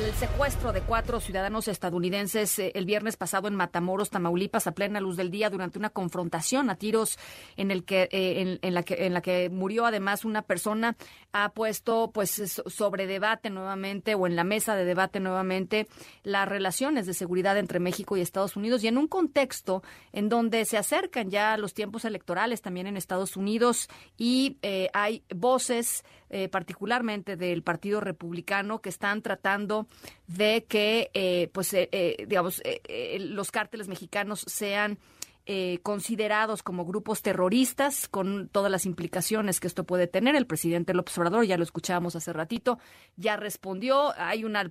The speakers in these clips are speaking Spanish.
El secuestro de cuatro ciudadanos estadounidenses eh, el viernes pasado en Matamoros, Tamaulipas, a plena luz del día, durante una confrontación a tiros en el que eh, en, la que en la que murió además una persona, ha puesto pues sobre debate nuevamente o en la mesa de debate nuevamente las relaciones de seguridad entre México y Estados Unidos y en un contexto en donde se acercan ya los tiempos electorales también en Estados Unidos y eh, hay voces particularmente del Partido Republicano que están tratando de que, eh, pues, eh, eh, digamos, los cárteles mexicanos sean considerados como grupos terroristas con todas las implicaciones que esto puede tener. El presidente López Obrador, ya lo escuchábamos hace ratito, ya respondió. Hay una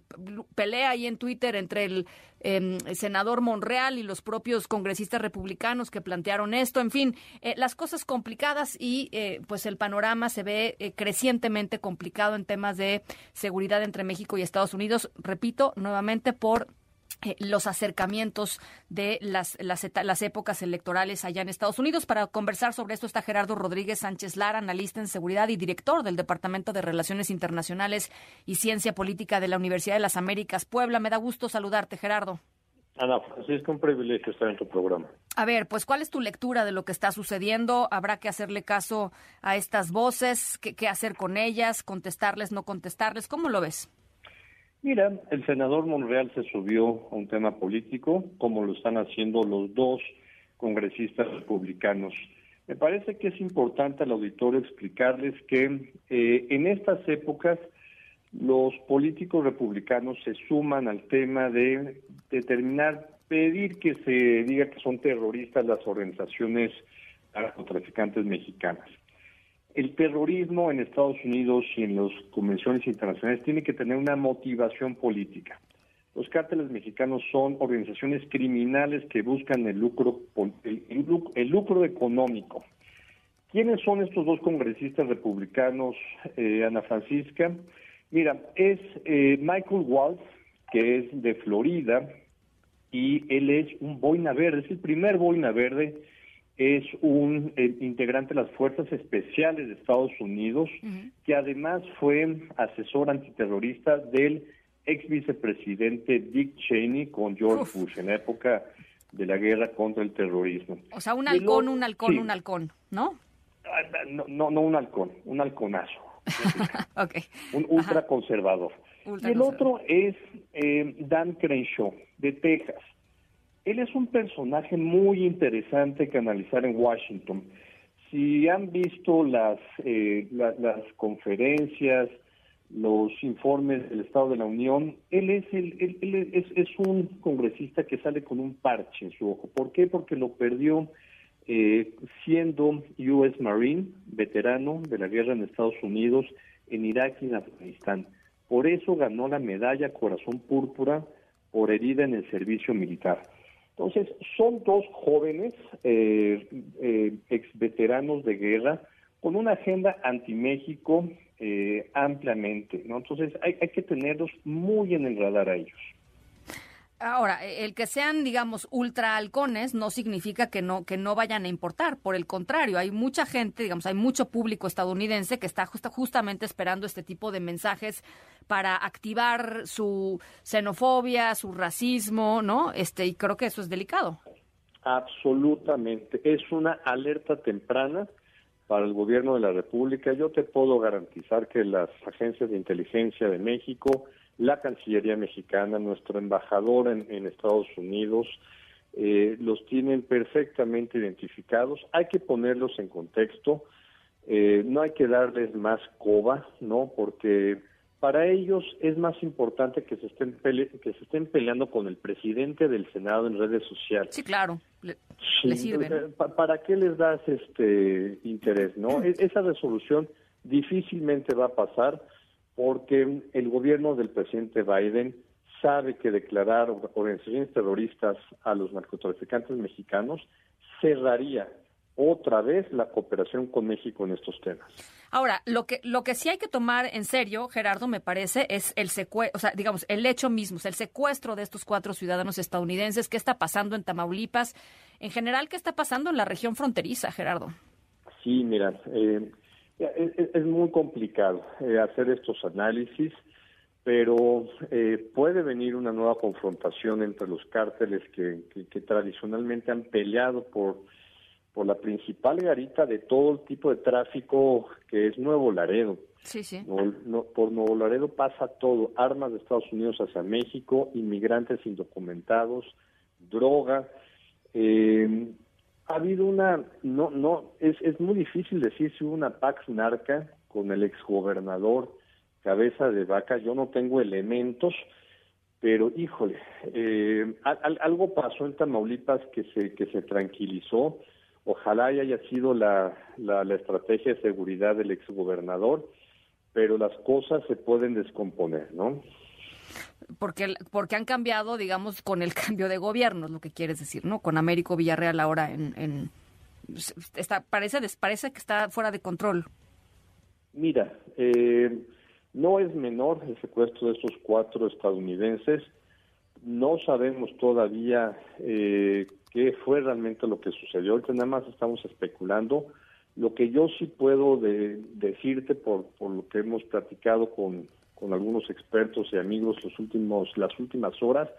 pelea ahí en Twitter entre el Em, senador Monreal y los propios congresistas republicanos que plantearon esto. En fin, eh, las cosas complicadas y eh, pues el panorama se ve eh, crecientemente complicado en temas de seguridad entre México y Estados Unidos. Repito nuevamente por los acercamientos de las, las, las, épocas electorales allá en Estados Unidos. Para conversar sobre esto está Gerardo Rodríguez Sánchez Lara, analista en seguridad y director del Departamento de Relaciones Internacionales y Ciencia Política de la Universidad de las Américas Puebla. Me da gusto saludarte, Gerardo. Ana Francisco, un privilegio estar en tu programa. A ver, pues, ¿cuál es tu lectura de lo que está sucediendo? ¿Habrá que hacerle caso a estas voces? ¿Qué, qué hacer con ellas? ¿Contestarles, no contestarles? ¿Cómo lo ves? Mira, el senador Monreal se subió a un tema político, como lo están haciendo los dos congresistas republicanos. Me parece que es importante al auditorio explicarles que eh, en estas épocas los políticos republicanos se suman al tema de determinar, pedir que se diga que son terroristas las organizaciones narcotraficantes mexicanas el terrorismo en Estados Unidos y en las convenciones internacionales tiene que tener una motivación política. Los cárteles mexicanos son organizaciones criminales que buscan el lucro, el, lucro económico. ¿Quiénes son estos dos congresistas republicanos, eh, Ana Francisca? Mira, es eh, Michael Waltz, que es de Florida, y él es un boina verde, es el primer boina verde es un eh, integrante de las Fuerzas Especiales de Estados Unidos, que además fue asesor antiterrorista del ex vicepresidente Dick Cheney con George Bush en la época de la guerra contra el terrorismo. O sea, un halcón, un halcón, un halcón, ¿no? Ah, ¿no? No, no un halcón, un halconazo. Un ultraconservador. y el otro es eh, Dan Crenshaw, de Texas. Él es un personaje muy interesante que analizar en Washington. Si han visto las, eh, las conferencias, los informes del Estado de la Unión, él es, el, él, es, un congresista que sale con un parche en su ojo. ¿Por qué? Porque lo perdió eh, siendo US Marine, veterano de la guerra en Estados Unidos, en Irak y en Afganistán. Por eso ganó la medalla Corazón Púrpura por herida en el servicio militar. Entonces, son dos jóvenes eh, eh, ex veteranos de guerra con una agenda anti-México eh, ampliamente, ¿no? Entonces, hay, hay que tenerlos muy en el radar a ellos. Ahora, el que sean, digamos, ultra halcones no significa que no que no vayan a importar. Por el contrario, hay mucha gente, digamos, hay mucho público estadounidense que está justamente esperando este tipo de mensajes para activar su xenofobia, su racismo, ¿no? Este y creo que eso es delicado. Absolutamente, es una alerta temprana para el gobierno de la República. Yo te puedo garantizar que las agencias de inteligencia de México la Cancillería mexicana, nuestro embajador en, Estados Unidos, eh, los tienen perfectamente identificados. Hay que ponerlos en contexto, eh, no hay que darles más coba, ¿no? Porque para ellos es más importante que se estén que se estén peleando con el presidente del Senado en redes sociales. Sí, claro. Le, sirve. Eh, ¿Para qué les das este interés, no? E, esa resolución difícilmente va a pasar porque el gobierno del presidente Biden sabe que declarar organizaciones terroristas a los narcotraficantes mexicanos cerraría otra vez la cooperación con México en estos temas. Ahora, lo que lo que sí hay que tomar en serio, Gerardo, me parece, es el secuestro, o sea, digamos, el hecho mismo, el secuestro de estos cuatro ciudadanos estadounidenses, qué está pasando en Tamaulipas, en general, qué está pasando en la región fronteriza, Gerardo. Sí, mira, eh, es, muy complicado eh, hacer estos análisis, pero eh, puede venir una nueva confrontación entre los cárteles que, que, tradicionalmente han peleado por, por la principal garita de todo el tipo de tráfico que es Nuevo Laredo. Sí, sí. por Nuevo Laredo pasa todo, armas de Estados Unidos hacia México, inmigrantes indocumentados, droga. Eh, ha habido una, no, no, es, es muy difícil decir si hubo una Pax Narca con el exgobernador Cabeza de Vaca, yo no tengo elementos, pero híjole, eh, algo pasó en Tamaulipas que se, que se tranquilizó, ojalá haya sido la, la, la estrategia de seguridad del exgobernador, pero las cosas se pueden descomponer, ¿no? Porque, porque han cambiado, digamos, con el cambio de gobierno, es lo que quieres decir, ¿no? Con Américo Villarreal ahora en... en está, parece, parece que está fuera de control. Mira, eh, no es menor el secuestro de estos cuatro estadounidenses. No sabemos todavía eh, qué fue realmente lo que sucedió. Ahorita nada más estamos especulando. Lo que yo sí puedo decirte por, por lo que hemos platicado con, con algunos expertos y amigos los últimos, las últimas horas,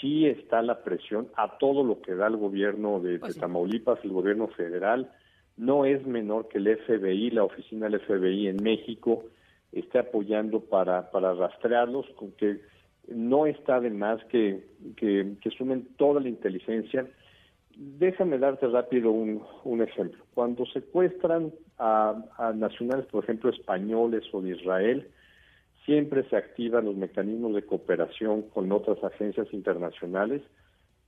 sí está la presión a todo lo que da el gobierno de, pues Tamaulipas, el gobierno federal. No es menor que el FBI, la oficina del FBI en México, esté apoyando para, para rastrearlos, con que no está de más que, que, sumen toda la inteligencia. Déjame darte rápido un, un ejemplo. Cuando secuestran a, a nacionales, por ejemplo, españoles o de Israel, Siempre se activan los mecanismos de cooperación con otras agencias internacionales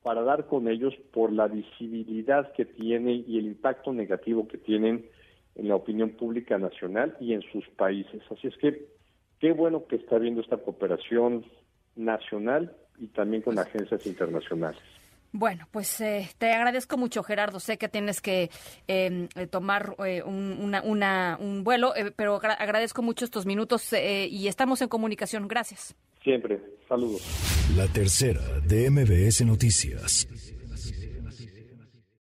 para dar con ellos por la visibilidad que tiene y el impacto negativo que tienen en la opinión pública nacional y en sus países. Así es que qué bueno que está habiendo esta cooperación nacional y también con agencias internacionales. Bueno, pues eh, te agradezco mucho, Gerardo. Sé que tienes que em, eh, tomar eh, un, un, vuelo, pero agradezco mucho estos minutos y estamos en comunicación. Gracias. Siempre. Saludos. La tercera de MBS Noticias.